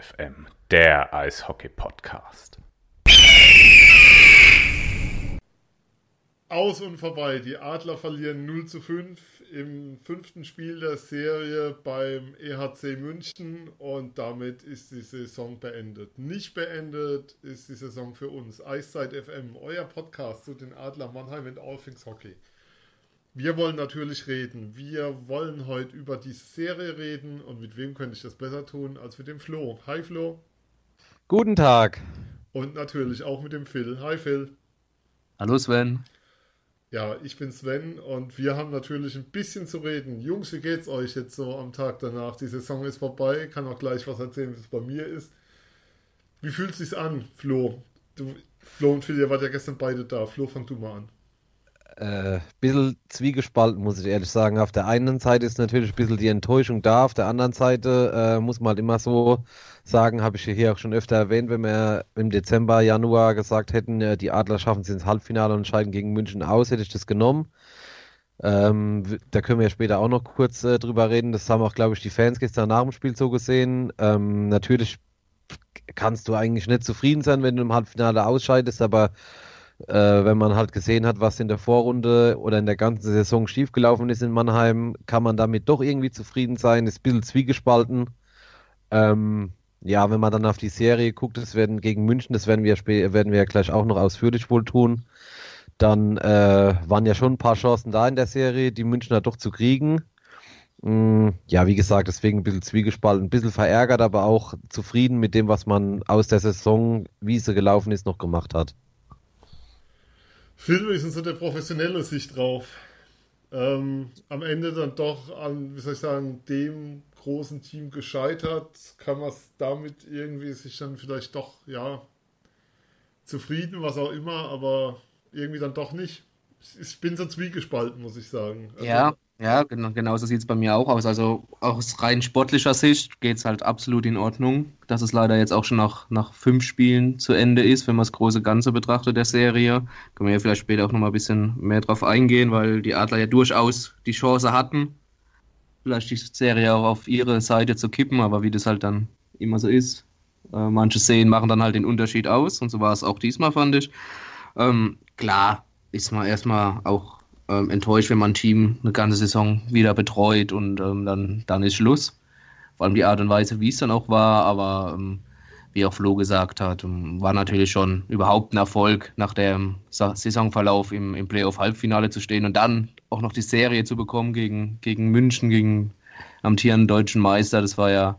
FM, der Eishockey-Podcast. Aus und vorbei. Die Adler verlieren 0 zu 5 im fünften Spiel der Serie beim EHC München und damit ist die Saison beendet. Nicht beendet ist die Saison für uns. Eiszeit FM, euer Podcast zu den Adler Mannheim und All Things Hockey. Wir wollen natürlich reden. Wir wollen heute über diese Serie reden. Und mit wem könnte ich das besser tun als mit dem Flo? Hi Flo. Guten Tag. Und natürlich auch mit dem Phil. Hi Phil. Hallo Sven. Ja, ich bin Sven und wir haben natürlich ein bisschen zu reden. Jungs, wie geht's euch jetzt so am Tag danach? Die Saison ist vorbei. Kann auch gleich was erzählen, wie es bei mir ist. Wie fühlt es sich an, Flo? Du, Flo und Phil, ihr wart ja gestern beide da. Flo, fang du mal an äh, bisschen zwiegespalten, muss ich ehrlich sagen. Auf der einen Seite ist natürlich ein bisschen die Enttäuschung da, auf der anderen Seite äh, muss man halt immer so sagen, habe ich hier auch schon öfter erwähnt, wenn wir im Dezember, Januar gesagt hätten, äh, die Adler schaffen es ins Halbfinale und scheiden gegen München aus, hätte ich das genommen. Ähm, da können wir ja später auch noch kurz äh, drüber reden. Das haben auch, glaube ich, die Fans gestern nach dem Spiel so gesehen. Ähm, natürlich kannst du eigentlich nicht zufrieden sein, wenn du im Halbfinale ausscheidest, aber äh, wenn man halt gesehen hat, was in der Vorrunde oder in der ganzen Saison schiefgelaufen ist in Mannheim, kann man damit doch irgendwie zufrieden sein, ist ein bisschen zwiegespalten. Ähm, ja, wenn man dann auf die Serie guckt, das werden gegen München, das werden wir, werden wir gleich auch noch ausführlich wohl tun, dann äh, waren ja schon ein paar Chancen da in der Serie, die Münchner doch zu kriegen. Mm, ja, wie gesagt, deswegen ein bisschen zwiegespalten, ein bisschen verärgert, aber auch zufrieden mit dem, was man aus der Saison, wie sie gelaufen ist, noch gemacht hat. Phil, ist denn so der professionelle Sicht drauf? Ähm, am Ende dann doch an, wie soll ich sagen, dem großen Team gescheitert. Kann man damit irgendwie sich dann vielleicht doch, ja, zufrieden, was auch immer, aber irgendwie dann doch nicht. Ich bin so zwiegespalten, muss ich sagen. Also, ja, ja, genau, genauso sieht es bei mir auch aus. Also aus rein sportlicher Sicht geht es halt absolut in Ordnung, dass es leider jetzt auch schon nach, nach fünf Spielen zu Ende ist, wenn man das große Ganze betrachtet der Serie. Können wir ja vielleicht später auch nochmal ein bisschen mehr drauf eingehen, weil die Adler ja durchaus die Chance hatten, vielleicht die Serie auch auf ihre Seite zu kippen, aber wie das halt dann immer so ist, äh, manche Szenen machen dann halt den Unterschied aus und so war es auch diesmal, fand ich. Ähm, klar ist man erstmal auch ähm, enttäuscht, wenn man ein Team eine ganze Saison wieder betreut und ähm, dann, dann ist Schluss. Vor allem die Art und Weise, wie es dann auch war, aber ähm, wie auch Flo gesagt hat, ähm, war natürlich schon überhaupt ein Erfolg, nach dem Saisonverlauf im, im Playoff-Halbfinale zu stehen und dann auch noch die Serie zu bekommen gegen, gegen München, gegen amtierenden deutschen Meister. Das war ja,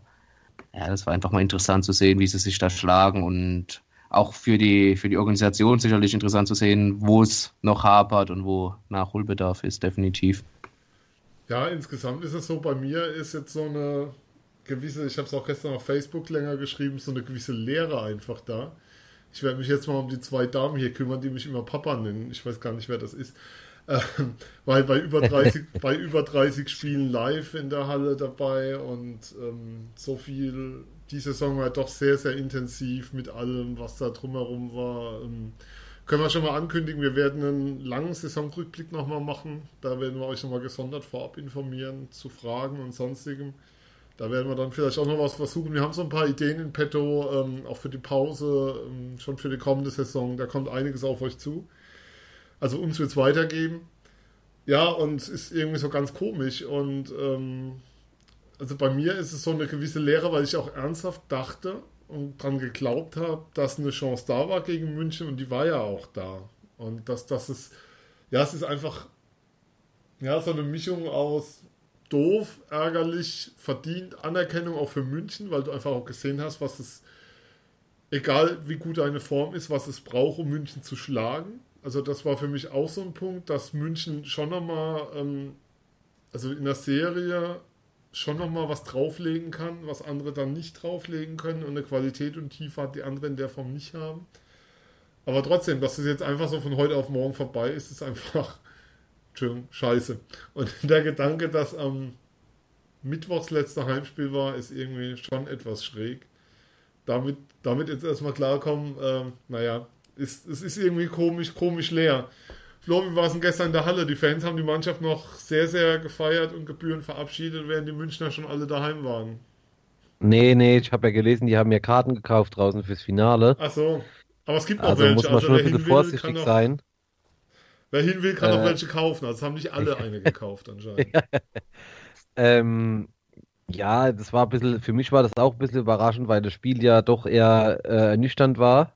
ja, das war einfach mal interessant zu sehen, wie sie sich da schlagen und auch für die, für die Organisation sicherlich interessant zu sehen, wo es noch hapert und wo Nachholbedarf ist, definitiv. Ja, insgesamt ist es so, bei mir ist jetzt so eine gewisse, ich habe es auch gestern auf Facebook länger geschrieben, so eine gewisse Lehre einfach da. Ich werde mich jetzt mal um die zwei Damen hier kümmern, die mich immer Papa nennen. Ich weiß gar nicht, wer das ist. Ähm, weil bei über 30, bei über 30 Spielen live in der Halle dabei und ähm, so viel, die Saison war doch sehr, sehr intensiv mit allem, was da drumherum war. Ähm, können wir schon mal ankündigen, wir werden einen langen Saisonrückblick nochmal machen. Da werden wir euch nochmal gesondert vorab informieren zu Fragen und sonstigem. Da werden wir dann vielleicht auch noch was versuchen. Wir haben so ein paar Ideen in petto, ähm, auch für die Pause, ähm, schon für die kommende Saison. Da kommt einiges auf euch zu. Also uns wird es weitergeben. Ja, und es ist irgendwie so ganz komisch. Und ähm, also bei mir ist es so eine gewisse Lehre, weil ich auch ernsthaft dachte und dran geglaubt habe, dass eine Chance da war gegen München und die war ja auch da. Und dass das ist, ja, es ist einfach, ja, so eine Mischung aus doof, ärgerlich, verdient Anerkennung auch für München, weil du einfach auch gesehen hast, was es, egal wie gut deine Form ist, was es braucht, um München zu schlagen. Also das war für mich auch so ein Punkt, dass München schon nochmal, ähm, also in der Serie schon nochmal was drauflegen kann, was andere dann nicht drauflegen können und eine Qualität und Tiefe hat, die andere in der Form nicht haben. Aber trotzdem, dass es jetzt einfach so von heute auf morgen vorbei ist, ist einfach scheiße. Und der Gedanke, dass am Mittwochs letzte Heimspiel war, ist irgendwie schon etwas schräg. Damit, damit jetzt erstmal klarkommen, äh, naja, ist, es ist irgendwie komisch, komisch leer. Flo, wie war es denn gestern in der Halle? Die Fans haben die Mannschaft noch sehr, sehr gefeiert und gebührend verabschiedet, während die Münchner schon alle daheim waren. Nee, nee, ich habe ja gelesen, die haben ja Karten gekauft draußen fürs Finale. Ach so. Aber es gibt noch Also welche. muss man also schon ein bisschen will, vorsichtig noch, sein. Wer hin will, kann Äh, welche kaufen. Also es haben nicht alle eine gekauft anscheinend. Ähm, ja, das war ein bisschen, für mich war das auch ein bisschen überraschend, weil das Spiel ja doch eher äh, ernüchternd war.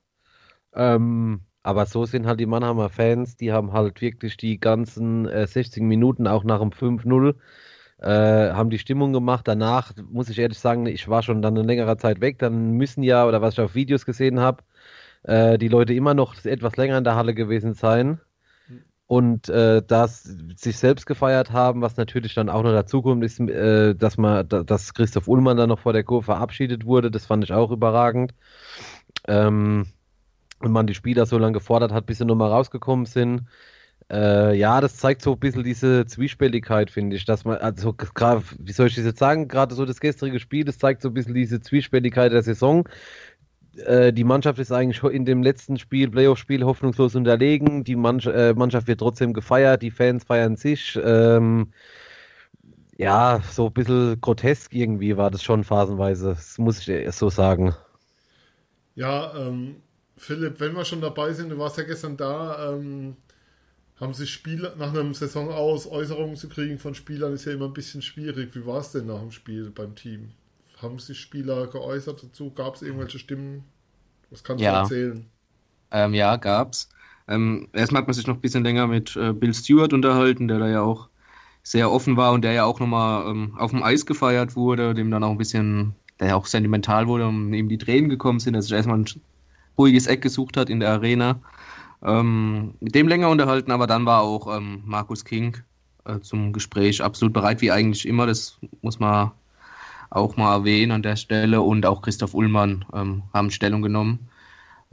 Ähm, aber so sind halt die Mannheimer Fans, die haben halt wirklich die ganzen äh, 60 Minuten, auch nach dem 5-0, äh, haben die Stimmung gemacht. Danach, muss ich ehrlich sagen, ich war schon dann eine längere Zeit weg. Dann müssen ja, oder was ich auf Videos gesehen habe, äh, die Leute immer noch etwas länger in der Halle gewesen sein. Und äh, das sich selbst gefeiert haben, was natürlich dann auch noch dazukommt, ist, äh, dass man, da- dass Christoph Ullmann dann noch vor der Kurve verabschiedet wurde. Das fand ich auch überragend. Ähm, und man die Spieler so lange gefordert hat, bis sie nochmal rausgekommen sind. Äh, ja, das zeigt so ein bisschen diese Zwiespältigkeit, finde ich, dass man, also gerade, wie soll ich das jetzt sagen, gerade so das gestrige Spiel, das zeigt so ein bisschen diese Zwiespältigkeit der Saison. Äh, die Mannschaft ist eigentlich in dem letzten Spiel, Playoff-Spiel, hoffnungslos unterlegen. Die Mannschaft, äh, Mannschaft wird trotzdem gefeiert, die Fans feiern sich. Ähm, ja, so ein bisschen grotesk irgendwie war das schon phasenweise, das muss ich so sagen. Ja, ähm, Philipp, wenn wir schon dabei sind, du warst ja gestern da, ähm, haben sich Spieler nach einem Saison aus Äußerungen zu kriegen von Spielern ist ja immer ein bisschen schwierig. Wie war es denn nach dem Spiel beim Team? Haben sich Spieler geäußert dazu? Gab es irgendwelche Stimmen? Was kannst Ja. du erzählen? Ähm, ja, gab's. Ähm, erstmal hat man sich noch ein bisschen länger mit äh, Bill Stewart unterhalten, der da ja auch sehr offen war und der ja auch nochmal ähm, auf dem Eis gefeiert wurde, dem dann auch ein bisschen, der ja auch sentimental wurde und ihm die Tränen gekommen sind, dass er erstmal ein ruhiges Eck gesucht hat in der Arena. Ähm, mit dem länger unterhalten, aber dann war auch ähm, Markus King äh, zum Gespräch absolut bereit, wie eigentlich immer, das muss man auch mal erwähnen an der Stelle und auch Christoph Ullmann ähm, haben Stellung genommen.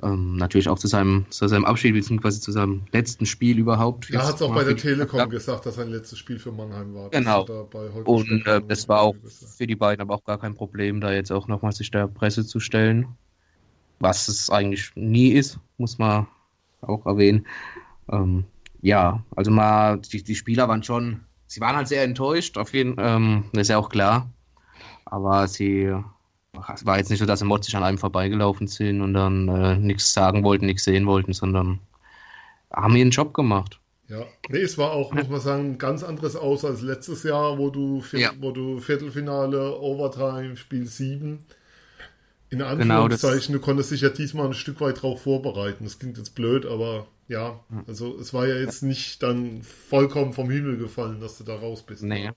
Ähm, natürlich auch zu seinem, zu seinem Abschied, beziehungsweise zu seinem letzten Spiel überhaupt. Ja, hat es auch bei der Telekom Ja. gesagt, dass sein letztes Spiel für Mannheim war. Genau. Er Und äh, das war auch für die beiden aber auch gar kein Problem, da jetzt auch nochmal sich der Presse zu stellen. Was es eigentlich nie ist, muss man auch erwähnen. Ähm, ja, also mal, die, die Spieler waren schon, sie waren halt sehr enttäuscht, auf jeden ähm, das ist ja auch klar. Aber sie, es war jetzt nicht so, dass sie motzig an einem vorbeigelaufen sind und dann äh, nichts sagen wollten, nichts sehen wollten, sondern haben ihren Job gemacht. Ja, nee, es war auch, muss man sagen, ein ganz anderes aus als letztes Jahr, wo du, Viert- Ja. wo du Viertelfinale, Overtime, Spiel 7. In Genau, Anführungszeichen, du konntest dich ja diesmal ein Stück weit drauf vorbereiten. Das klingt jetzt blöd, aber ja, also es war ja jetzt nicht dann vollkommen vom Himmel gefallen, dass du da raus bist. Nee.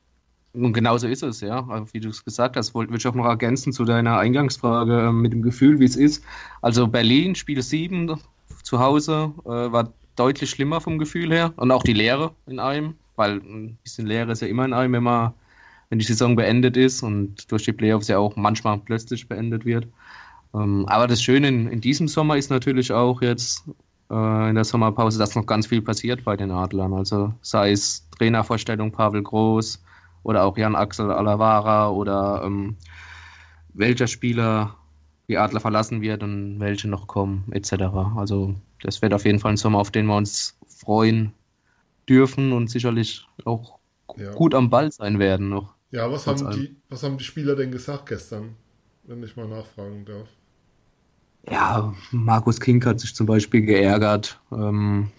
Und genauso ist es, ja. Also, Wie du es gesagt hast, wollte ich auch noch ergänzen zu deiner Eingangsfrage äh, mit dem Gefühl, wie es ist. Also Berlin, Spiel 7 zu Hause, äh, war deutlich schlimmer vom Gefühl her. Und auch die Leere in einem, weil ein bisschen Leere ist ja immer in einem, wenn man, wenn die Saison beendet ist und durch die Playoffs ja auch manchmal plötzlich beendet wird. Ähm, aber das Schöne in, in diesem Sommer ist natürlich auch jetzt äh, in der Sommerpause, dass noch ganz viel passiert bei den Adlern. Also sei es Trainervorstellung Pavel Groß oder auch Jan Axel Alavara oder ähm, welcher Spieler die Adler verlassen wird und welche noch kommen, etc. Also das wird auf jeden Fall ein Sommer, auf den wir uns freuen dürfen und sicherlich auch Ja. gut am Ball sein werden noch. Ja, was haben, die, was haben die Spieler denn gesagt gestern, wenn ich mal nachfragen darf? Ja, Markus Kink hat sich zum Beispiel geärgert, ähm,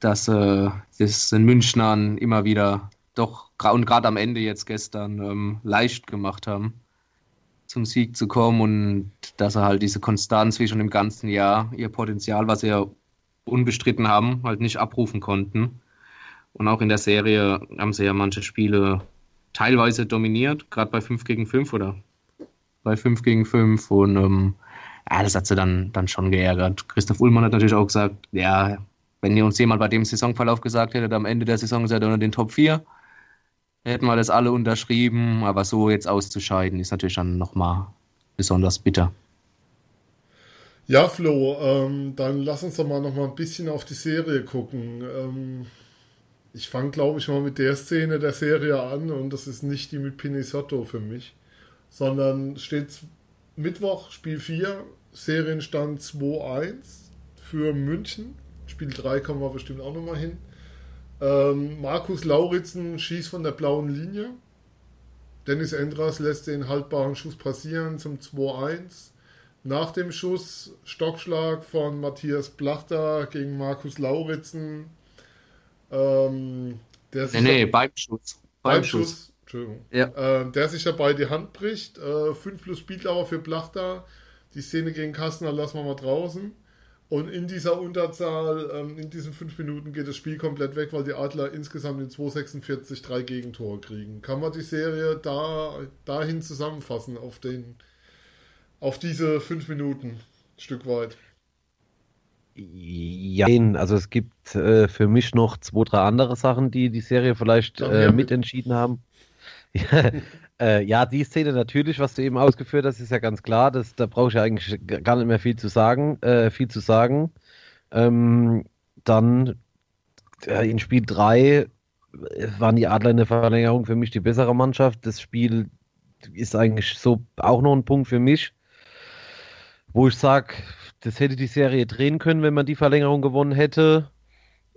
dass äh, das den Münchnern immer wieder doch, und gerade am Ende jetzt gestern, ähm, leicht gemacht haben, zum Sieg zu kommen und dass er halt diese Konstanz wie schon im ganzen Jahr, ihr Potenzial, was sie ja unbestritten haben, halt nicht abrufen konnten. Und auch in der Serie haben sie ja manche Spiele teilweise dominiert, gerade bei 5 gegen 5 oder bei 5 gegen 5 und ähm, ja, das hat sie dann, dann schon geärgert. Christoph Ullmann hat natürlich auch gesagt, ja, wenn ihr uns jemand bei dem Saisonverlauf gesagt hättet, am Ende der Saison seid ihr unter den Top 4, hätten wir das alle unterschrieben, aber so jetzt auszuscheiden, ist natürlich dann nochmal besonders bitter. Ja, Flo, ähm, dann lass uns doch mal noch ein bisschen auf die Serie gucken. Ähm, ich fange, glaube ich, mal mit der Szene der Serie an und das ist nicht die mit Pinisotto für mich, sondern steht Mittwoch, Spiel 4, Serienstand 2-1 für München. Spiel 3 kommen wir bestimmt auch noch mal hin. Ähm, Markus Lauritzen schießt von der blauen Linie. Dennis Endras lässt den haltbaren Schuss passieren zum 2-1. Nach dem Schuss Stockschlag von Matthias Plachter gegen Markus Lauritzen. Ähm, der nee, nee, beim Schuss. Beim, Schuss. Schuss. Entschuldigung. Ja. Äh, der sich dabei die Hand bricht. 5 äh, plus Spieldauer für Plachter. Die Szene gegen Kastner lassen wir mal draußen. Und in dieser Unterzahl, ähm, in diesen fünf Minuten geht das Spiel komplett weg, weil die Adler insgesamt in 2,46 drei Gegentore kriegen. Kann man die Serie da dahin zusammenfassen auf den auf diese fünf Minuten ein Stück weit? Ja, also es gibt äh, für mich noch zwei, drei andere Sachen, die die Serie vielleicht äh, mitentschieden haben. Äh, ja, die Szene natürlich, was du eben ausgeführt hast, ist ja ganz klar. Das, da brauche ich ja eigentlich gar nicht mehr viel zu sagen. Äh, viel zu sagen. Ähm, dann äh, in Spiel 3 waren die Adler in der Verlängerung für mich die bessere Mannschaft. Das Spiel ist eigentlich so auch noch ein Punkt für mich, wo ich sage, das hätte die Serie drehen können, wenn man die Verlängerung gewonnen hätte.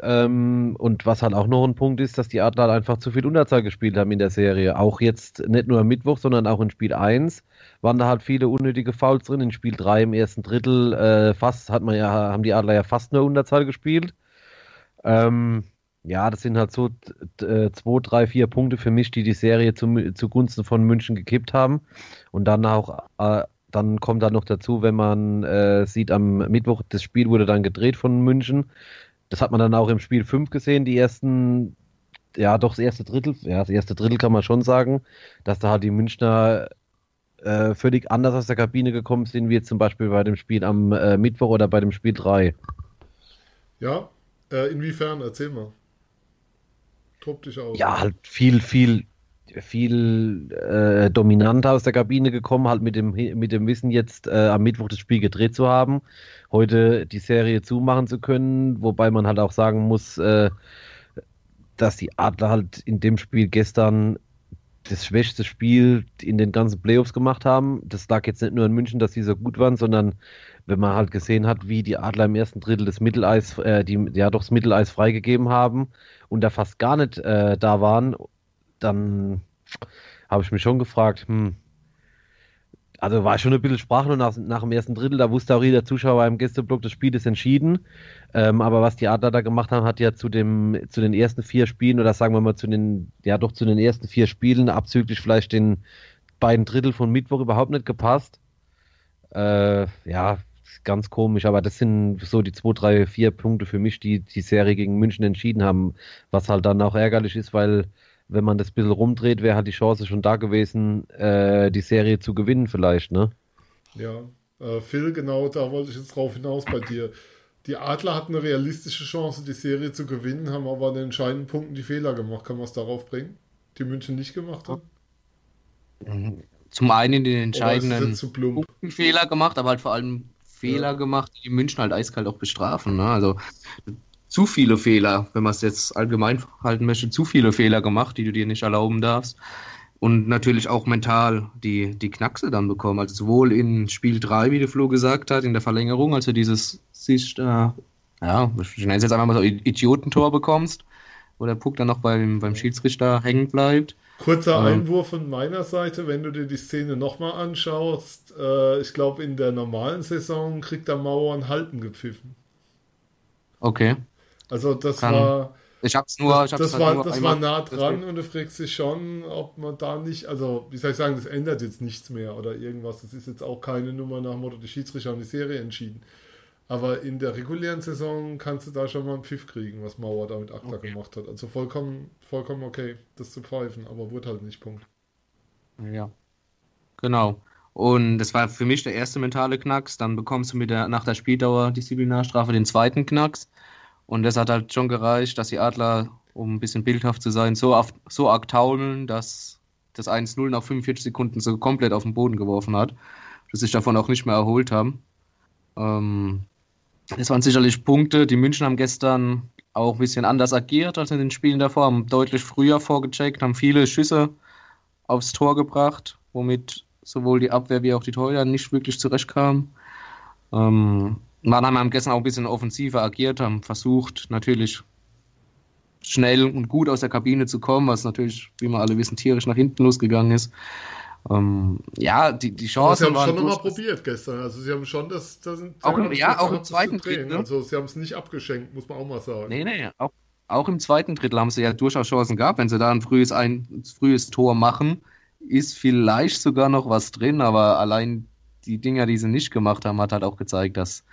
Ähm, und was halt auch noch ein Punkt ist, dass die Adler einfach zu viel Unterzahl gespielt haben in der Serie. Auch jetzt nicht nur am Mittwoch, sondern auch in Spiel 1 waren da halt viele unnötige Fouls drin. In Spiel 3 im ersten Drittel äh, fast hat man ja, haben die Adler ja fast nur Unterzahl gespielt. Ähm, ja, das sind halt so äh, zwei, drei, vier Punkte für mich, die die Serie zum, zugunsten von München gekippt haben. Und dann auch, äh, dann kommt da noch dazu, wenn man äh, sieht, am Mittwoch, das Spiel wurde dann gedreht von München. Das hat man dann auch im Spiel 5 gesehen, die ersten, ja, doch das erste Drittel, ja, das erste Drittel kann man schon sagen, dass da halt die Münchner äh, völlig anders aus der Kabine gekommen sind, wie jetzt zum Beispiel bei dem Spiel am äh, Mittwoch oder bei dem Spiel 3. Ja, äh, inwiefern? Erzähl mal. Tob dich aus. Ja, halt viel, viel, viel äh, dominanter aus der Kabine gekommen, halt mit dem, mit dem Wissen, jetzt äh, am Mittwoch das Spiel gedreht zu haben heute die Serie zumachen zu können, wobei man halt auch sagen muss, äh, dass die Adler halt in dem Spiel gestern das schwächste Spiel in den ganzen Playoffs gemacht haben. Das lag jetzt nicht nur in München, dass sie so gut waren, sondern wenn man halt gesehen hat, wie die Adler im ersten Drittel des Mitteleis, äh, die ja doch das Mitteleis freigegeben haben und da fast gar nicht äh, da waren, dann habe ich mich schon gefragt, hm, also war schon ein bisschen sprachlos nach, nach dem ersten Drittel. Da wusste auch jeder Zuschauer im Gästeblock, das Spiel ist entschieden. Ähm, aber was die Adler da gemacht haben, hat ja zu, dem, zu den ersten vier Spielen oder sagen wir mal zu den, ja doch zu den ersten vier Spielen, abzüglich vielleicht den beiden Drittel von Mittwoch überhaupt nicht gepasst. Äh, ja, ganz komisch, aber das sind so die zwei, drei, vier Punkte für mich, die die Serie gegen München entschieden haben, was halt dann auch ärgerlich ist, weil wenn man das ein bisschen rumdreht, wäre halt die Chance schon da gewesen, äh, die Serie zu gewinnen vielleicht, ne? Ja, äh, Phil, genau da wollte ich jetzt drauf hinaus bei dir. Die Adler hatten eine realistische Chance, die Serie zu gewinnen, haben aber an den entscheidenden Punkten die Fehler gemacht. Kann man es darauf bringen, die München nicht gemacht haben? Zum einen den entscheidenden Punkten Fehler gemacht, aber halt vor allem Fehler ja. gemacht, die München halt eiskalt auch bestrafen. Ne? Also zu viele Fehler, wenn man es jetzt allgemein halten möchte, zu viele Fehler gemacht, die du dir nicht erlauben darfst. Und natürlich auch mental die, die Knackse dann bekommen. Also sowohl in Spiel 3, wie der Flo gesagt hat, in der Verlängerung, als du dieses sich, äh, ja, ich nenne es jetzt einfach mal so Idiotentor bekommst, wo der Puck dann noch beim, beim Schiedsrichter hängen bleibt. Kurzer ähm, Einwurf von meiner Seite, wenn du dir die Szene nochmal anschaust. Äh, ich glaube, in der normalen Saison kriegt der Mauer ein Halten gepfiffen. Okay. Also das Kann. war. Ich hab's nur. Das, ich hab's das, halt war, nur das war nah dran und du fragst dich schon, ob man da nicht, also wie soll ich sagen, das ändert jetzt nichts mehr oder irgendwas. Das ist jetzt auch keine Nummer nach Motto, die Schiedsrichter haben die Serie entschieden. Aber in der regulären Saison kannst du da schon mal einen Pfiff kriegen, was Mauer da mit Akta okay. gemacht hat. Also vollkommen, vollkommen okay, das zu pfeifen, aber wurde halt nicht Punkt. Ja. Genau. Und das war für mich der erste mentale Knacks. Dann bekommst du mit der, nach der Spieldauer Disziplinarstrafe den zweiten Knacks. Und das hat halt schon gereicht, dass die Adler, um ein bisschen bildhaft zu sein, so, auf, so arg taumeln, dass das 1-0 nach 45 Sekunden so komplett auf den Boden geworfen hat, dass sich davon auch nicht mehr erholt haben. Ähm, das waren sicherlich Punkte. Die München haben gestern auch ein bisschen anders agiert als in den Spielen davor, haben deutlich früher vorgecheckt, haben viele Schüsse aufs Tor gebracht, womit sowohl die Abwehr wie auch die Torhüter nicht wirklich zurechtkamen. Ähm, Mannheim haben gestern auch ein bisschen offensiver agiert, haben versucht, natürlich schnell und gut aus der Kabine zu kommen, was natürlich, wie wir alle wissen, tierisch nach hinten losgegangen ist. Ähm, ja, die, die Chancen Aber sie haben waren schon nochmal probiert gestern. Also sie haben schon das, das sind, Auch im- ja, es auch im zweiten. Drittel, ne? Also sie haben es nicht abgeschenkt, muss man auch mal sagen. Nee, nee, auch, auch im zweiten Drittel haben sie ja durchaus Chancen gehabt. Wenn sie da ein frühes, ein, frühes Tor machen, ist vielleicht sogar noch was drin, aber allein die Dinger, die sie nicht gemacht haben, hat halt auch gezeigt, dass,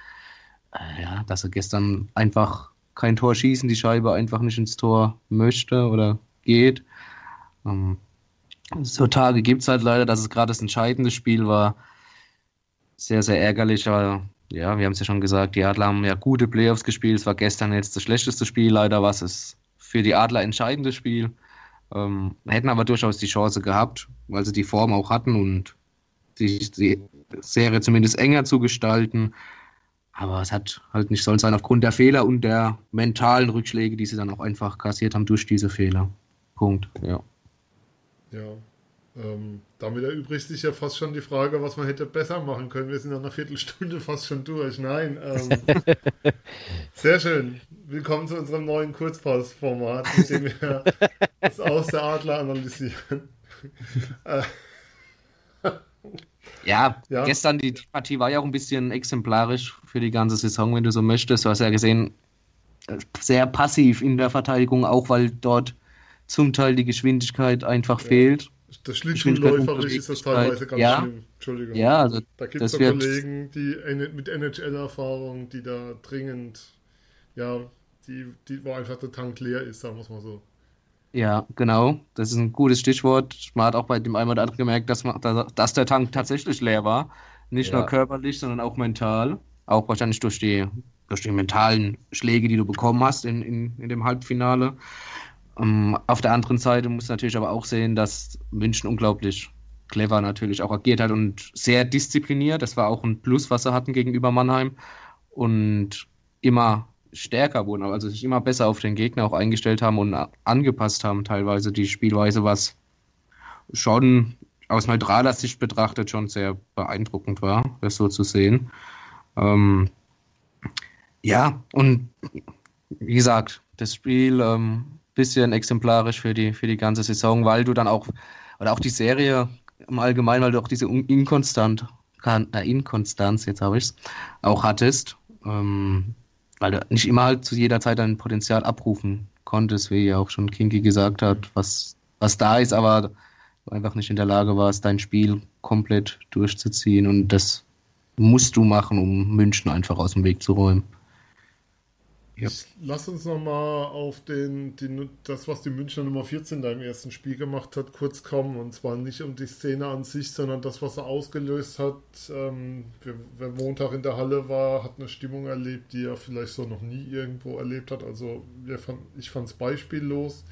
ja, dass sie gestern einfach kein Tor schießen, die Scheibe einfach nicht ins Tor möchte oder geht. Ähm, so Tage gibt es halt leider, dass es gerade das entscheidende Spiel war. Sehr, sehr ärgerlich, aber ja, wir haben es ja schon gesagt, die Adler haben ja gute Playoffs gespielt. Es war gestern jetzt das schlechteste Spiel leider, was es für die Adler entscheidende Spiel. Ähm, hätten aber durchaus die Chance gehabt, weil sie die Form auch hatten und die, die Serie zumindest enger zu gestalten. Aber es hat halt nicht sollen sein aufgrund der Fehler und der mentalen Rückschläge, die sie dann auch einfach kassiert haben durch diese Fehler. Punkt. Ja. Ja. Ähm, damit erübrigt sich ja fast schon die Frage, was man hätte besser machen können. Wir sind nach einer Viertelstunde fast schon durch. Nein. Ähm, sehr schön. Willkommen zu unserem neuen Kurzpass-Format, mit dem wir das Aus der Adler analysieren. Ja, Ja. gestern die, die Partie war ja auch ein bisschen exemplarisch für die ganze Saison, wenn du so möchtest. Du hast ja gesehen, sehr passiv in der Verteidigung, auch weil dort zum Teil die Geschwindigkeit einfach fehlt. das Schlittschuhläuferisch ist das teilweise ganz Ja. schlimm. Entschuldigung. Ja, also Da gibt es Kollegen, die mit NHL-Erfahrung, die da dringend, ja, die, die, wo einfach der Tank leer ist, sagen wir es mal so. Ja, genau. Das ist ein gutes Stichwort. Man hat auch bei dem einen oder anderen gemerkt, dass, man, dass der Tank tatsächlich leer war. Nicht Ja. nur körperlich, sondern auch mental. Auch wahrscheinlich durch die, durch die mentalen Schläge, die du bekommen hast in, in, in dem Halbfinale. Ähm, auf der anderen Seite muss natürlich aber auch sehen, dass München unglaublich clever natürlich auch agiert hat und sehr diszipliniert. Das war auch ein Plus, was sie hatten gegenüber Mannheim. Und immer stärker wurden, also sich immer besser auf den Gegner auch eingestellt haben und angepasst haben, teilweise die Spielweise, was schon aus neutraler Sicht betrachtet schon sehr beeindruckend war, das so zu sehen. Ähm, ja, und wie gesagt, das Spiel ähm, bisschen exemplarisch für die, für die ganze Saison, weil du dann auch, oder auch die Serie im Allgemeinen, weil du auch diese Inkonstant, Inkonstanz, jetzt habe ich es, auch hattest. Ähm, weil du nicht immer halt zu jeder Zeit dein Potenzial abrufen konntest, wie ja auch schon Kinky gesagt hat, was, was da ist, aber du einfach nicht in der Lage warst, dein Spiel komplett durchzuziehen und das musst du machen, um München einfach aus dem Weg zu räumen. Ja. Ich, lass uns nochmal auf den, die, das, was die Münchner Nummer 14 da im ersten Spiel gemacht hat, kurz kommen. Und zwar nicht um die Szene an sich, sondern das, was er ausgelöst hat. Ähm, wer, wer Montag in der Halle war, hat eine Stimmung erlebt, die er vielleicht so noch nie irgendwo erlebt hat. Also fand, ich fand es beispiellos.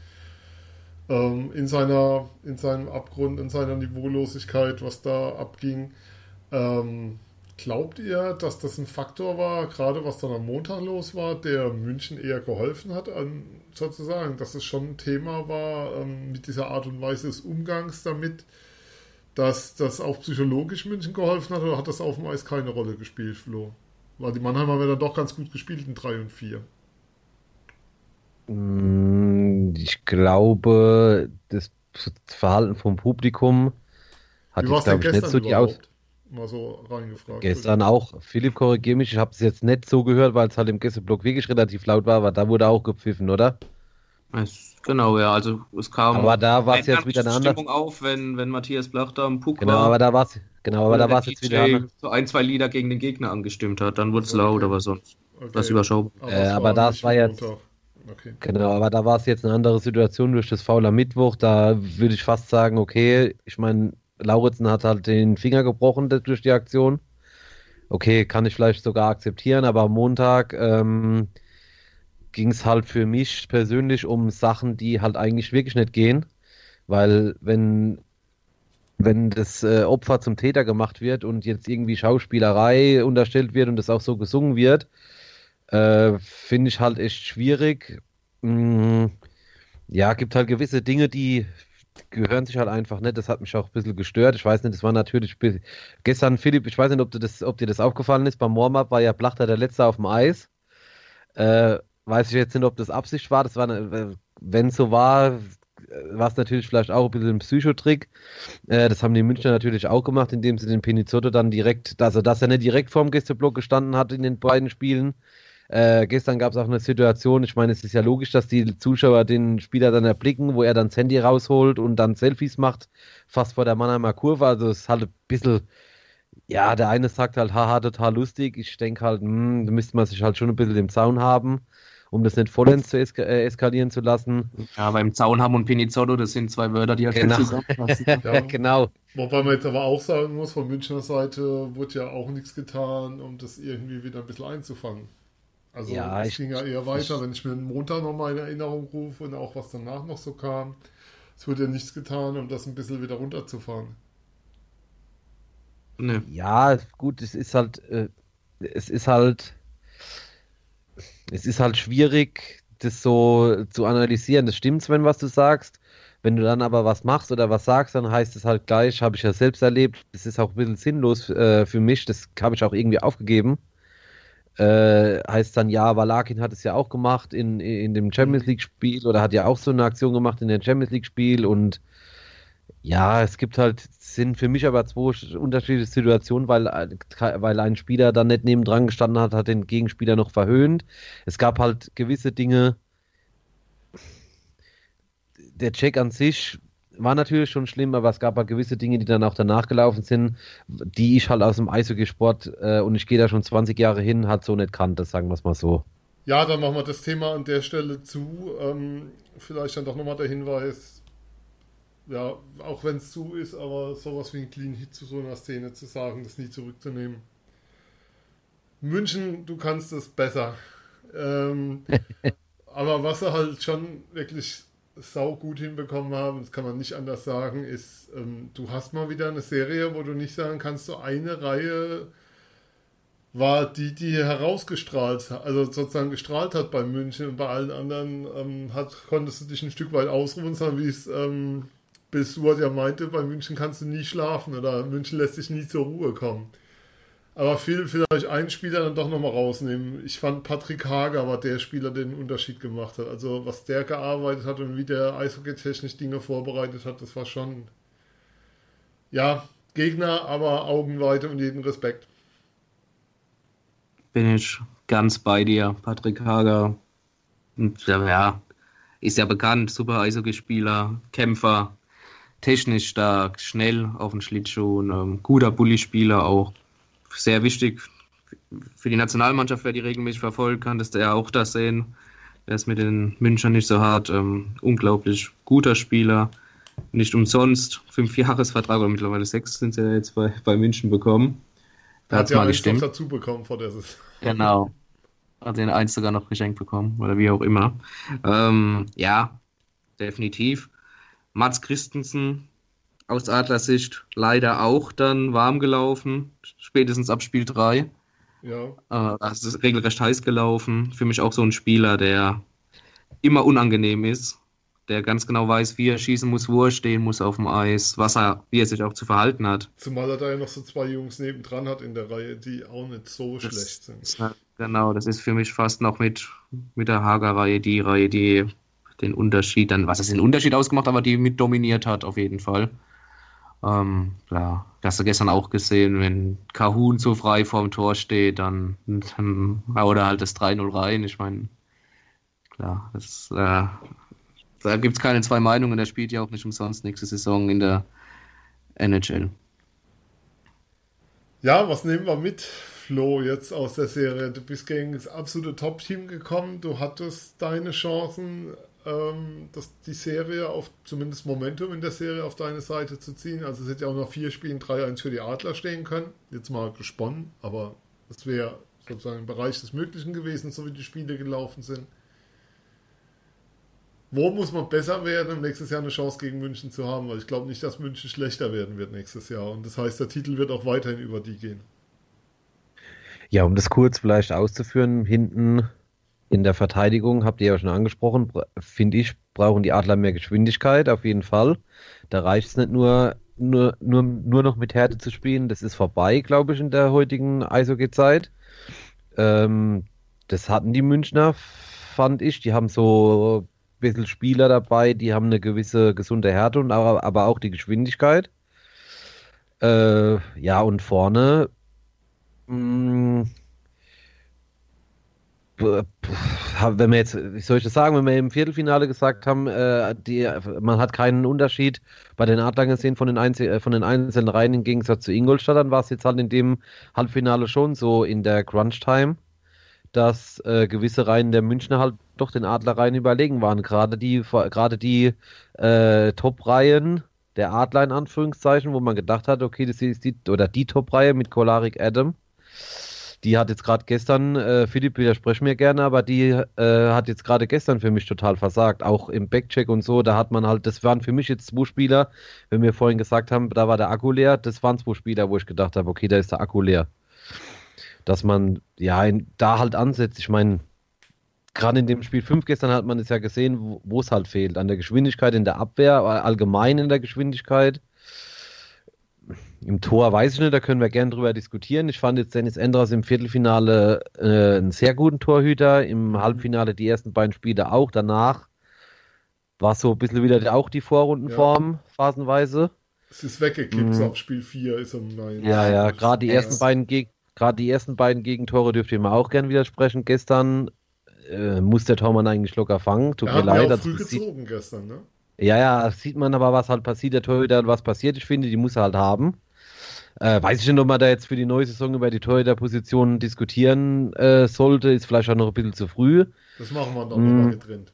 Ähm, in, seiner, in seinem Abgrund, in seiner Niveaulosigkeit, was da abging. Ähm, Glaubt ihr, dass das ein Faktor war, gerade was dann am Montag los war, der München eher geholfen hat, an, sozusagen, dass es schon ein Thema war ähm, mit dieser Art und Weise des Umgangs damit, dass das auch psychologisch München geholfen hat oder hat das auf dem Eis keine Rolle gespielt, Flo? Weil die Mannheimer haben ja dann doch ganz gut gespielt in 3 und 4. Mm, Ich glaube, das Verhalten vom Publikum hat Wie jetzt, glaube ich, nicht so die Aus. Mal so reingefragt. Gestern auch. Philipp, korrigier mich, ich habe es jetzt nicht so gehört, weil es halt im Gästeblock wirklich relativ laut war, aber da wurde auch gepfiffen, oder? Es, genau, ja, also es kam Aber da war es jetzt wieder eine andere. Stimmung auf, wenn, wenn Matthias Blach da am Puck Genau, war. aber da war es, genau, aber da war es jetzt wieder eine. so ein, zwei Lieder gegen den Gegner angestimmt hat, dann wurde es Okay. laut, aber sonst Okay. das überschaubar. Äh, es aber das war jetzt-. Okay. Genau, aber da war es jetzt eine andere Situation durch das Faul am Mittwoch. Da würde ich fast sagen, okay, ich meine, Lauritzen hat halt den Finger gebrochen durch die Aktion. Okay, kann ich vielleicht sogar akzeptieren, aber am Montag ähm, ging es halt für mich persönlich um Sachen, die halt eigentlich wirklich nicht gehen. Weil wenn, wenn das äh, Opfer zum Täter gemacht wird und jetzt irgendwie Schauspielerei unterstellt wird und das auch so gesungen wird, äh, finde ich halt echt schwierig. Mm, ja, gibt halt gewisse Dinge, die gehören sich halt einfach nicht. Das hat mich auch ein bisschen gestört. Ich weiß nicht, das war natürlich gestern, Philipp, ich weiß nicht, ob, du das, ob dir das aufgefallen ist. Beim Warm-Up war ja Plachter der Letzte auf dem Eis. Äh, weiß ich jetzt nicht, ob das Absicht war. Das war, eine, wenn es so war, war es natürlich vielleicht auch ein bisschen ein Psychotrick. Äh, das haben die Münchner natürlich auch gemacht, indem sie den Pinizotto dann direkt, also dass er nicht direkt vorm Gästeblock gestanden hat in den beiden Spielen. Äh, gestern gab es auch eine Situation, ich meine, es ist ja logisch, dass die Zuschauer den Spieler dann erblicken, wo er dann das Handy rausholt und dann Selfies macht, fast vor der Mannheimer Kurve. Also es ist halt ein bisschen, ja, der eine sagt halt, haha, total lustig. Ich denke halt, hm, da müsste man sich halt schon ein bisschen im Zaun haben um das nicht vollends zu eska äh, eskalieren zu lassen. Ja, beim Zaun haben und Pinizotto, das sind zwei Wörter, die halt genau. zusammenpassen. Ja. genau. Wobei man jetzt aber auch sagen muss, von Münchner Seite wurde ja auch nichts getan, um das irgendwie wieder ein bisschen einzufangen. Also Ja, es ich- ging ja eher weiter, wenn ich mir den Montag nochmal in Erinnerung rufe und auch was danach noch so kam. Es wurde ja nichts getan, um das ein bisschen wieder runterzufahren. Ne. Ja, gut, es ist halt, äh, es ist halt, es ist halt schwierig, das so zu analysieren. Das stimmt, Sven, was du sagst. Wenn du dann aber was machst oder was sagst, dann heißt es halt gleich, habe ich ja selbst erlebt. Das ist auch ein bisschen sinnlos äh, für mich. Das habe ich auch irgendwie aufgegeben. Äh, heißt dann, ja, Walakin hat es ja auch gemacht in, in dem Champions League-Spiel oder hat ja auch so eine Aktion gemacht in dem Champions League-Spiel und ja, es gibt halt, es sind für mich aber zwei sch- unterschiedliche Situationen, weil, ein- weil ein Spieler dann nicht nebendran gestanden hat, hat den Gegenspieler noch verhöhnt. Es gab halt gewisse Dinge. Der Check an sich war natürlich schon schlimm, aber es gab halt gewisse Dinge, die dann auch danach gelaufen sind, die ich halt aus dem Eishockey-Sport äh, und ich gehe da schon 20 Jahre hin, halt so nicht kannte, sagen wir es mal so. Ja, dann machen wir das Thema an der Stelle zu. Ähm, vielleicht dann doch nochmal der Hinweis, ja, auch wenn es zu ist, aber sowas wie ein Clean Hit zu so einer Szene zu sagen, das nie zurückzunehmen. München, du kannst es besser. Ähm, aber was sie halt schon wirklich sau gut hinbekommen haben, das kann man nicht anders sagen, ist, ähm, du hast mal wieder eine Serie, wo du nicht sagen kannst, so eine Reihe war die, die herausgestrahlt also sozusagen gestrahlt hat bei München und bei allen anderen ähm, hat, konntest du dich ein Stück weit ausruhen, sondern wie es ähm, Bill ja meinte, bei München kannst du nie schlafen oder München lässt dich nie zur Ruhe kommen. Aber viel, vielleicht einen Spieler dann doch nochmal rausnehmen. Ich fand Patrick Hager war der Spieler, der den Unterschied gemacht hat. Also was der gearbeitet hat und wie der Eishockey-technisch Dinge vorbereitet hat, das war schon, ja, Gegner, aber Augenweite und jeden Respekt. Bin ich ganz bei dir. Patrick Hager, ja, ist ja bekannt, super Eishockeyspieler, Kämpfer, technisch stark, schnell auf den Schlittschuh, und, ähm, guter Bullyspieler auch. Sehr wichtig für die Nationalmannschaft, wer die regelmäßig verfolgt, kann das ja auch das sehen. Der ist mit den Münchnern nicht so hart. Ähm, unglaublich guter Spieler. Nicht umsonst. Fünf Jahresvertrag oder mittlerweile sechs sind sie ja jetzt bei, bei München bekommen. Da Er hat es ja mal gestimmt. dazu bekommen vor der Saison. Genau. Hat den eins sogar noch geschenkt bekommen oder wie auch immer. Ähm, ja, definitiv. Mats Christensen aus Adlersicht leider auch dann warm gelaufen, spätestens ab Spiel 3. Ja. Äh, das ist regelrecht heiß gelaufen. Für mich auch so ein Spieler, der immer unangenehm ist, der ganz genau weiß, wie er schießen muss, wo er stehen muss auf dem Eis, was er, wie er sich auch zu verhalten hat. Zumal er da ja noch so zwei Jungs nebendran hat in der Reihe, die auch nicht so Das schlecht sind. Halt, genau, das ist für mich fast noch mit, mit der Hager-Reihe die Reihe, die den Unterschied dann, was ist den Unterschied ausgemacht, aber die mit dominiert hat, auf jeden Fall. Ähm, klar, das hast du gestern auch gesehen, wenn Kahun so frei vorm Tor steht, dann, dann haut er halt das 3-0 rein. Ich meine, klar, das, äh, da gibt es keine zwei Meinungen, der spielt ja auch nicht umsonst nächste Saison in der NHL. Ja, was nehmen wir mit, Flo, jetzt aus der Serie? Du bist gegen das absolute Top-Team gekommen, du hattest deine Chancen, ähm, das, die Serie auf, zumindest Momentum in der Serie auf deine Seite zu ziehen. Also es hätte ja auch noch vier Spielen 3-1 für die Adler stehen können. Jetzt mal gesponnen, aber das wäre sozusagen im Bereich des Möglichen gewesen, so wie die Spiele gelaufen sind. Wo muss man besser werden, um nächstes Jahr eine Chance gegen München zu haben? Weil ich glaube nicht, dass München schlechter werden wird nächstes Jahr. Und das heißt, der Titel wird auch weiterhin über die gehen. Ja, um das kurz vielleicht auszuführen, hinten in der Verteidigung, habt ihr ja schon angesprochen, finde ich, brauchen die Adler mehr Geschwindigkeit, auf jeden Fall. Da reicht es nicht nur, nur, nur, nur noch mit Härte zu spielen, das ist vorbei, glaube ich, in der heutigen Eishockey-Zeit. Ähm, das hatten die Münchner fand ich. Die haben so ein bisschen Spieler dabei, die haben eine gewisse gesunde Härte und aber, aber auch die Geschwindigkeit. Äh, ja, und vorne. Mh, wenn wir jetzt, wie soll ich das sagen, wenn wir im Viertelfinale gesagt haben, äh, die, man hat keinen Unterschied bei den Adlern gesehen von den, Einzel äh, von den einzelnen Reihen im Gegensatz zu Ingolstadt, dann war es jetzt halt in dem Halbfinale schon so in der Crunch-Time, dass äh, gewisse Reihen der Münchner halt doch den Adlerreihen überlegen waren. Gerade die, gerade die äh, Top-Reihen der Adler in Anführungszeichen, wo man gedacht hat, okay, das ist die, oder die Top-Reihe mit Kolarik Adam die hat jetzt gerade gestern, äh, Philipp widerspreche mir gerne, aber die äh, hat jetzt gerade gestern für mich total versagt. Auch im Backcheck und so, da hat man halt, das waren für mich jetzt zwei Spieler, wenn wir vorhin gesagt haben, da war der Akku leer, das waren zwei Spieler, wo ich gedacht habe, okay, da ist der Akku leer. Dass man, ja, in, da halt ansetzt. Ich meine, gerade in dem Spiel 5 gestern hat man es ja gesehen, wo es halt fehlt. An der Geschwindigkeit in der Abwehr, allgemein in der Geschwindigkeit. Im Tor weiß ich nicht, da können wir gerne drüber diskutieren. Ich fand jetzt Dennis Endras im Viertelfinale äh, einen sehr guten Torhüter, im Halbfinale die ersten beiden Spiele auch. Danach war so ein bisschen wieder auch die Vorrundenform, ja. phasenweise. Es ist weggekippt, mhm. auf Spiel 4 ist er nein. Ja, ja, gerade die ersten beiden gerade die ersten beiden Gegentore dürfte ich mir auch gern widersprechen. Gestern äh, muss der Tormann eigentlich locker fangen. Tut er mir leid. Auch früh gezogen gestern, ne? Ja, ja, sieht man aber, was halt passiert. Der Torhüter, was passiert. Ich finde, die muss er halt haben. Äh, weiß ich nicht, ob man da jetzt für die neue Saison über die Torhüter-Positionen diskutieren äh, sollte. Ist vielleicht auch noch ein bisschen zu früh. Das machen wir dann mm. getrennt.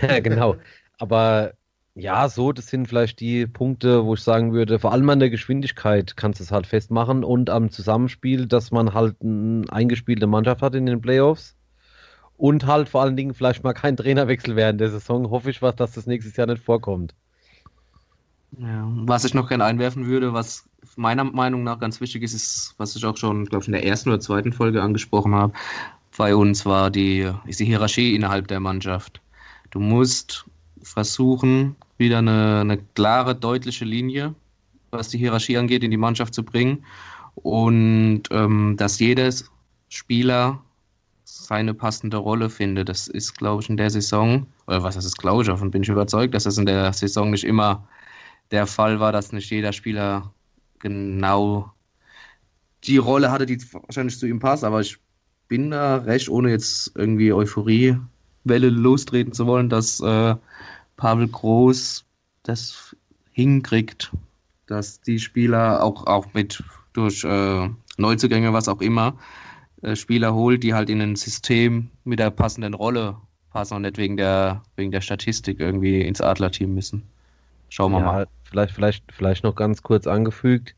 genau. Aber ja, so, das sind vielleicht die Punkte, wo ich sagen würde, vor allem an der Geschwindigkeit kannst du es halt festmachen und am Zusammenspiel, dass man halt eine eingespielte Mannschaft hat in den Playoffs. Und halt vor allen Dingen vielleicht mal kein Trainerwechsel während der Saison. Hoffe ich was, dass das nächstes Jahr nicht vorkommt. Ja, was ich noch gerne einwerfen würde, was meiner Meinung nach ganz wichtig ist, ist, was ich auch schon, glaube ich, in der ersten oder zweiten Folge angesprochen habe, bei uns war die, ist die Hierarchie innerhalb der Mannschaft. Du musst versuchen, wieder eine, eine klare, deutliche Linie, was die Hierarchie angeht, in die Mannschaft zu bringen. Und ähm, dass jedes Spieler seine passende Rolle findet. Das ist, glaube ich, in der Saison, oder was das ist, glaube ich, davon bin ich überzeugt, dass das in der Saison nicht immer der Fall war, dass nicht jeder Spieler genau die Rolle hatte, die wahrscheinlich zu ihm passt, aber ich bin da recht, ohne jetzt irgendwie Euphoriewelle lostreten zu wollen, dass äh, Pavel Groß das hinkriegt, dass die Spieler auch, auch mit durch äh, Neuzugänge, was auch immer, äh, Spieler holt, die halt in ein System mit der passenden Rolle passen und nicht wegen der, wegen der Statistik irgendwie ins Adlerteam müssen. Schauen wir ja, mal. Vielleicht, vielleicht, vielleicht noch ganz kurz angefügt.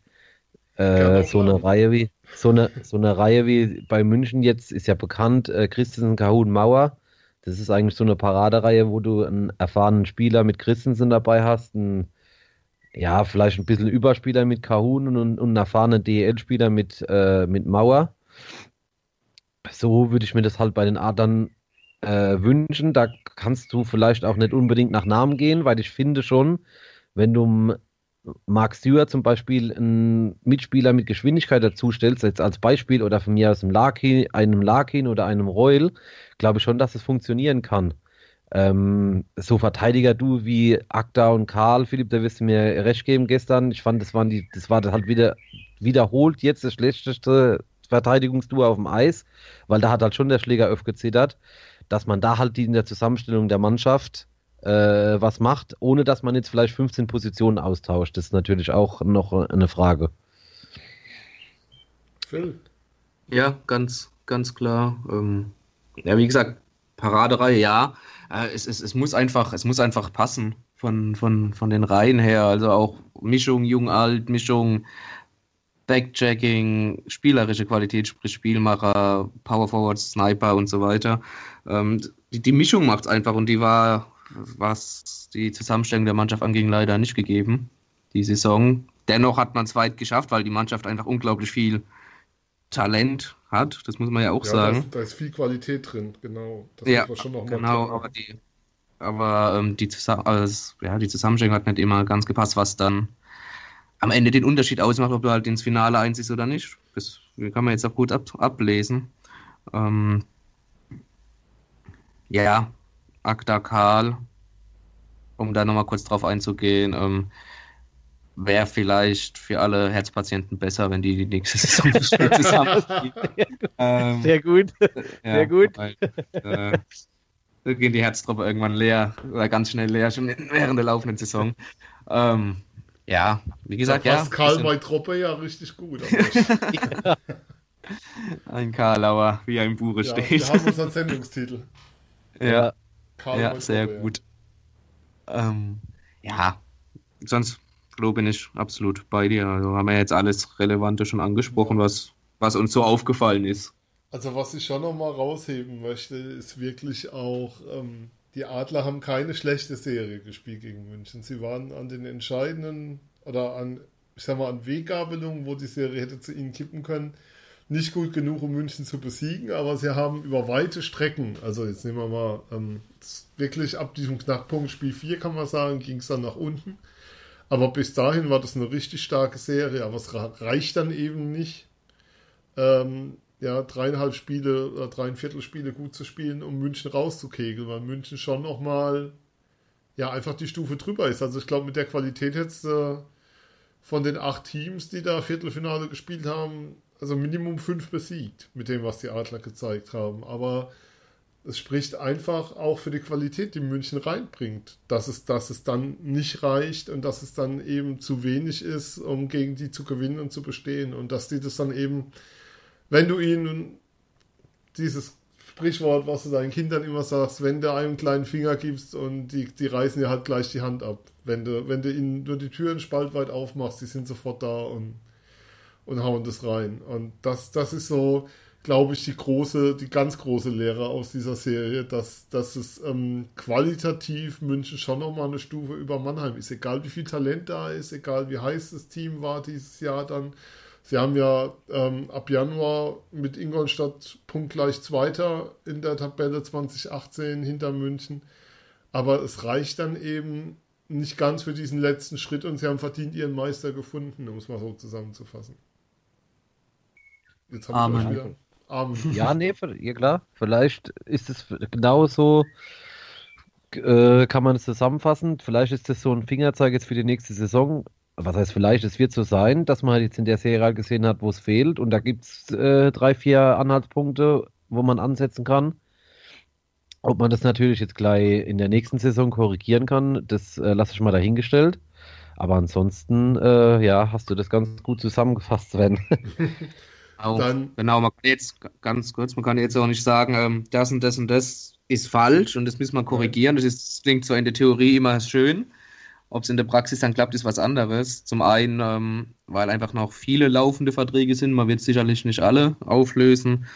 Äh, so eine Reihe wie so eine, so eine Reihe wie bei München jetzt ist ja bekannt, äh, Christensen, Kahun, Mauer. Das ist eigentlich so eine Paradereihe, wo du einen erfahrenen Spieler mit Christensen dabei hast, einen, ja, vielleicht ein bisschen Überspieler mit Kahun und, und einen erfahrenen DEL-Spieler mit, äh, mit Mauer. So würde ich mir das halt bei den Adern äh, wünschen. Da kannst du vielleicht auch nicht unbedingt nach Namen gehen, weil ich finde schon, wenn du Mark Stewart zum Beispiel einen Mitspieler mit Geschwindigkeit dazu stellst, jetzt als Beispiel, oder von mir aus einem Larkin, einem Larkin oder einem Royal, glaube ich schon, dass es funktionieren kann. Ähm, so Verteidiger du wie Akta und Karl, Philipp, da wirst du mir recht geben gestern. Ich fand, das waren die, das war halt wieder wiederholt jetzt das schlechteste Verteidigungsduo auf dem Eis, weil da hat halt schon der Schläger öfter gezittert, dass man da halt in der Zusammenstellung der Mannschaft äh, was macht, ohne dass man jetzt vielleicht 15 Positionen austauscht. Das ist natürlich auch noch eine Frage. Phil? Ja, ganz, ganz klar. Ähm, ja, wie gesagt, Paradereihe, ja. Äh, es, es, es, muss einfach, es muss einfach passen von, von, von den Reihen her. Also auch Mischung jung-alt, Mischung Backjacking, spielerische Qualität, sprich Spielmacher, Power Forward, Sniper und so weiter. Ähm, die, die Mischung macht es einfach und die war was die Zusammenstellung der Mannschaft anging, leider nicht gegeben, die Saison. Dennoch hat man es weit geschafft, weil die Mannschaft einfach unglaublich viel Talent hat, das muss man ja auch ja, sagen. Da ist, da ist, viel Qualität drin, genau. Das ja, genau, aber die, aber ähm, die, also, ja, die Zusammenstellung hat nicht immer ganz gepasst, was dann am Ende den Unterschied ausmacht, ob du halt ins Finale einziehst oder nicht. Das kann man jetzt auch gut ab, ablesen. Ähm, ja, Akta Karl, um da nochmal kurz drauf einzugehen, ähm, wäre vielleicht für alle Herzpatienten besser, wenn die die nächste Saison zusammen ähm, Sehr gut, ja, sehr gut. Weil, äh, gehen die Herztropfen irgendwann leer oder ganz schnell leer, schon während der laufenden Saison. Ähm, ja, wie gesagt, da passt ja. Karl bei Truppe ja richtig gut. Ein Karlauer, wie er im Buche ja, steht. Wir haben unseren Sendungstitel. Ja, Karl ja sehr Truppe, gut. Ja. Ähm, ja, sonst Flo bin ich absolut bei dir. Also haben wir jetzt alles Relevante schon angesprochen, was, was uns so aufgefallen ist. Also was ich schon nochmal rausheben möchte, ist wirklich auch, ähm, die Adler haben keine schlechte Serie gespielt gegen München. Sie waren an den entscheidenden oder an, ich sag mal, an Weggabelungen, wo die Serie hätte zu ihnen kippen können, nicht gut genug, um München zu besiegen, aber sie haben über weite Strecken, also jetzt nehmen wir mal ähm, wirklich ab diesem Knackpunkt Spiel 4 kann man sagen, ging es dann nach unten. Aber bis dahin war das eine richtig starke Serie, aber es reicht dann eben nicht, ähm, ja, dreieinhalb Spiele oder dreieinviertel Spiele gut zu spielen, um München rauszukegeln, weil München schon nochmal, ja, einfach die Stufe drüber ist. Also ich glaube, mit der Qualität jetzt äh, von den acht Teams, die da Viertelfinale gespielt haben, also Minimum fünf besiegt, mit dem, was die Adler gezeigt haben. Aber es spricht einfach auch für die Qualität, die München reinbringt, dass es, dass es dann nicht reicht und dass es dann eben zu wenig ist, um gegen die zu gewinnen und zu bestehen. Und dass die das dann eben, wenn du ihnen dieses Sprichwort, was du deinen Kindern immer sagst, wenn du einem kleinen Finger gibst und die, die reißen dir halt gleich die Hand ab. Wenn du, wenn du ihnen nur die Türen spaltweit aufmachst, die sind sofort da und, und hauen das rein. Und das, das ist so, glaube ich, die große, die ganz große Lehre aus dieser Serie, dass, dass es ähm, qualitativ München schon nochmal eine Stufe über Mannheim ist. Egal wie viel Talent da ist, egal wie heiß das Team war dieses Jahr dann. Sie haben ja ähm, ab Januar mit Ingolstadt punktgleich Zweiter in der Tabelle 2018 hinter München. Aber es reicht dann eben nicht ganz für diesen letzten Schritt und sie haben verdient ihren Meister gefunden, um es mal so zusammenzufassen. Jetzt haben wir wieder. Um. Ja, nee, ja klar. Vielleicht ist es genauso, äh, kann man es zusammenfassen. Vielleicht ist das so ein Fingerzeig jetzt für die nächste Saison. Was heißt vielleicht, es wird so sein, dass man halt jetzt in der Serie halt gesehen hat, wo es fehlt. Und da gibt es äh, drei, vier Anhaltspunkte, wo man ansetzen kann. Ob man das natürlich jetzt gleich in der nächsten Saison korrigieren kann, das äh, lasse ich mal dahingestellt. Aber ansonsten, äh, ja, hast du das ganz gut zusammengefasst, Sven. Auch, dann, genau, man kann jetzt ganz kurz, man kann jetzt auch nicht sagen, ähm, das und das und das ist falsch und das müssen wir korrigieren. Das, ist, das klingt zwar in der Theorie immer schön, ob es in der Praxis dann klappt, ist was anderes. Zum einen, ähm, weil einfach noch viele laufende Verträge sind, man wird sicherlich nicht alle auflösen.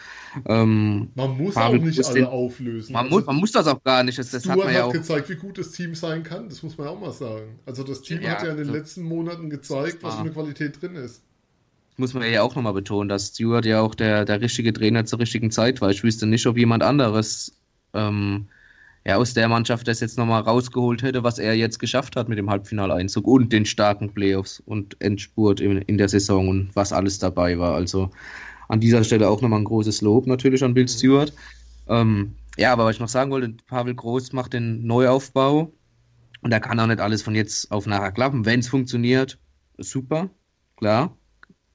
Ähm, man muss auch nicht alle den, auflösen. Man, also, muss, man muss das auch gar nicht. Das, das hat man ja auch gezeigt, wie gut das Team sein kann. Das muss man auch mal sagen. Also das Team ja, hat ja in den so letzten Monaten gezeigt, was für eine Qualität drin ist muss man ja auch nochmal betonen, dass Stewart ja auch der, der richtige Trainer zur richtigen Zeit war. Ich wüsste nicht, ob jemand anderes ähm, ja, aus der Mannschaft das jetzt nochmal rausgeholt hätte, was er jetzt geschafft hat mit dem Halbfinaleinzug und den starken Playoffs und Endspurt in, in der Saison und was alles dabei war. Also an dieser Stelle auch nochmal ein großes Lob natürlich an Bill mhm. Stewart. Ähm, ja, aber was ich noch sagen wollte, Pavel Groß macht den Neuaufbau und da kann auch nicht alles von jetzt auf nachher klappen. Wenn es funktioniert, super, klar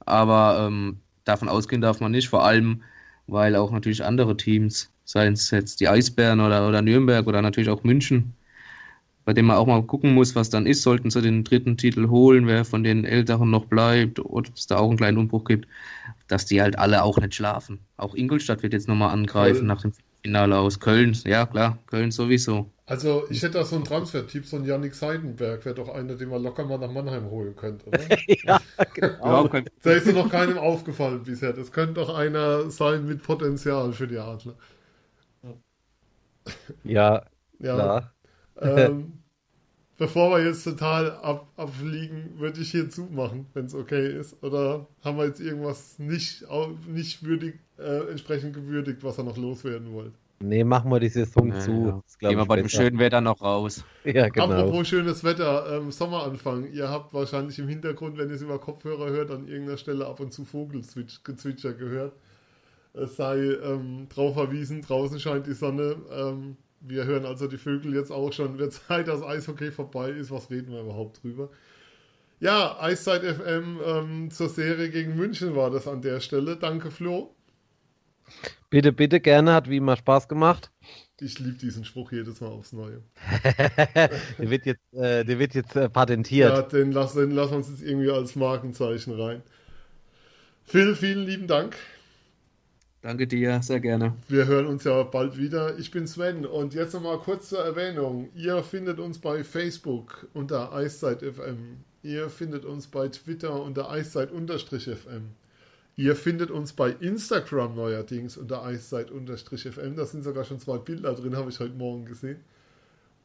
aber ähm, davon ausgehen darf man nicht, vor allem, weil auch natürlich andere Teams, seien es jetzt die Eisbären oder, oder Nürnberg oder natürlich auch München, bei dem man auch mal gucken muss, was dann ist, sollten sie den dritten Titel holen, wer von den Älteren noch bleibt, ob es da auch einen kleinen Umbruch gibt, dass die halt alle auch nicht schlafen. Auch Ingolstadt wird jetzt nochmal angreifen Köln. nach dem Finale aus Köln. Ja, klar, Köln sowieso. Also, ich hätte da so einen Transfer-Typ, so ein Yannick Seidenberg, wäre doch einer, den man locker mal nach Mannheim holen könnte, oder? ja, genau. Da ist noch keinem aufgefallen bisher. Das könnte doch einer sein mit Potenzial für die Adler. Ja, ja. klar. Ähm, bevor wir jetzt total ab, abfliegen, würde ich hier zumachen, wenn es okay ist. Oder haben wir jetzt irgendwas nicht, nicht würdig, äh, entsprechend gewürdigt, was er noch loswerden wollte? Nee, machen wir die Saison ja, zu. Ja. Gehen wir bei dem schönen Wetter noch raus. Ja, genau. Apropos schönes Wetter, ähm, Sommeranfang. Ihr habt wahrscheinlich im Hintergrund, wenn ihr es über Kopfhörer hört, an irgendeiner Stelle ab und zu Vogelgezwitscher gehört. Es sei ähm, drauf verwiesen, draußen scheint die Sonne. Ähm, Wir hören also die Vögel jetzt auch schon. Wird Zeit, dass Eishockey vorbei ist. Was reden wir überhaupt drüber? Ja, Eiszeit FM ähm, zur Serie gegen München war das an der Stelle. Danke, Flo. Bitte, bitte, gerne. Hat wie immer Spaß gemacht. Ich liebe diesen Spruch jedes Mal aufs Neue. der wird jetzt, äh, der wird jetzt äh, patentiert. Ja, den lassen, den lassen wir uns jetzt irgendwie als Markenzeichen rein. Phil, vielen lieben Dank. Danke dir, sehr gerne. Wir hören uns ja bald wieder. Ich bin Sven und jetzt nochmal kurz zur Erwähnung. Ihr findet uns bei Facebook unter Eiszeit.fm. Ihr findet uns bei Twitter unter Eiszeit-FM. Ihr findet uns bei Instagram neuerdings unter Eiszeit-FM. Da sind sogar schon zwei Bilder drin, habe ich heute Morgen gesehen.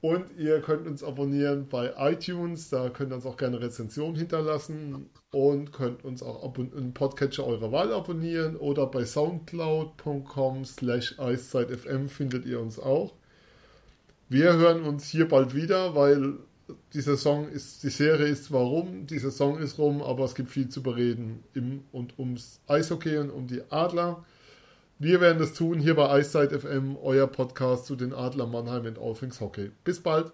Und ihr könnt uns abonnieren bei iTunes, da könnt ihr uns auch gerne Rezension hinterlassen und könnt uns auch einen Podcatcher eurer Wahl abonnieren oder bei soundcloud.com slash eiszeitfm findet ihr uns auch. Wir hören uns hier bald wieder, weil die Saison ist, die Serie ist zwar rum, die Saison ist rum, aber es gibt viel zu bereden im und ums Eishockey und um die Adler. Wir werden das tun hier bei Eiszeit FM, euer Podcast zu den Adler Mannheim und Alfings Hockey. Bis bald.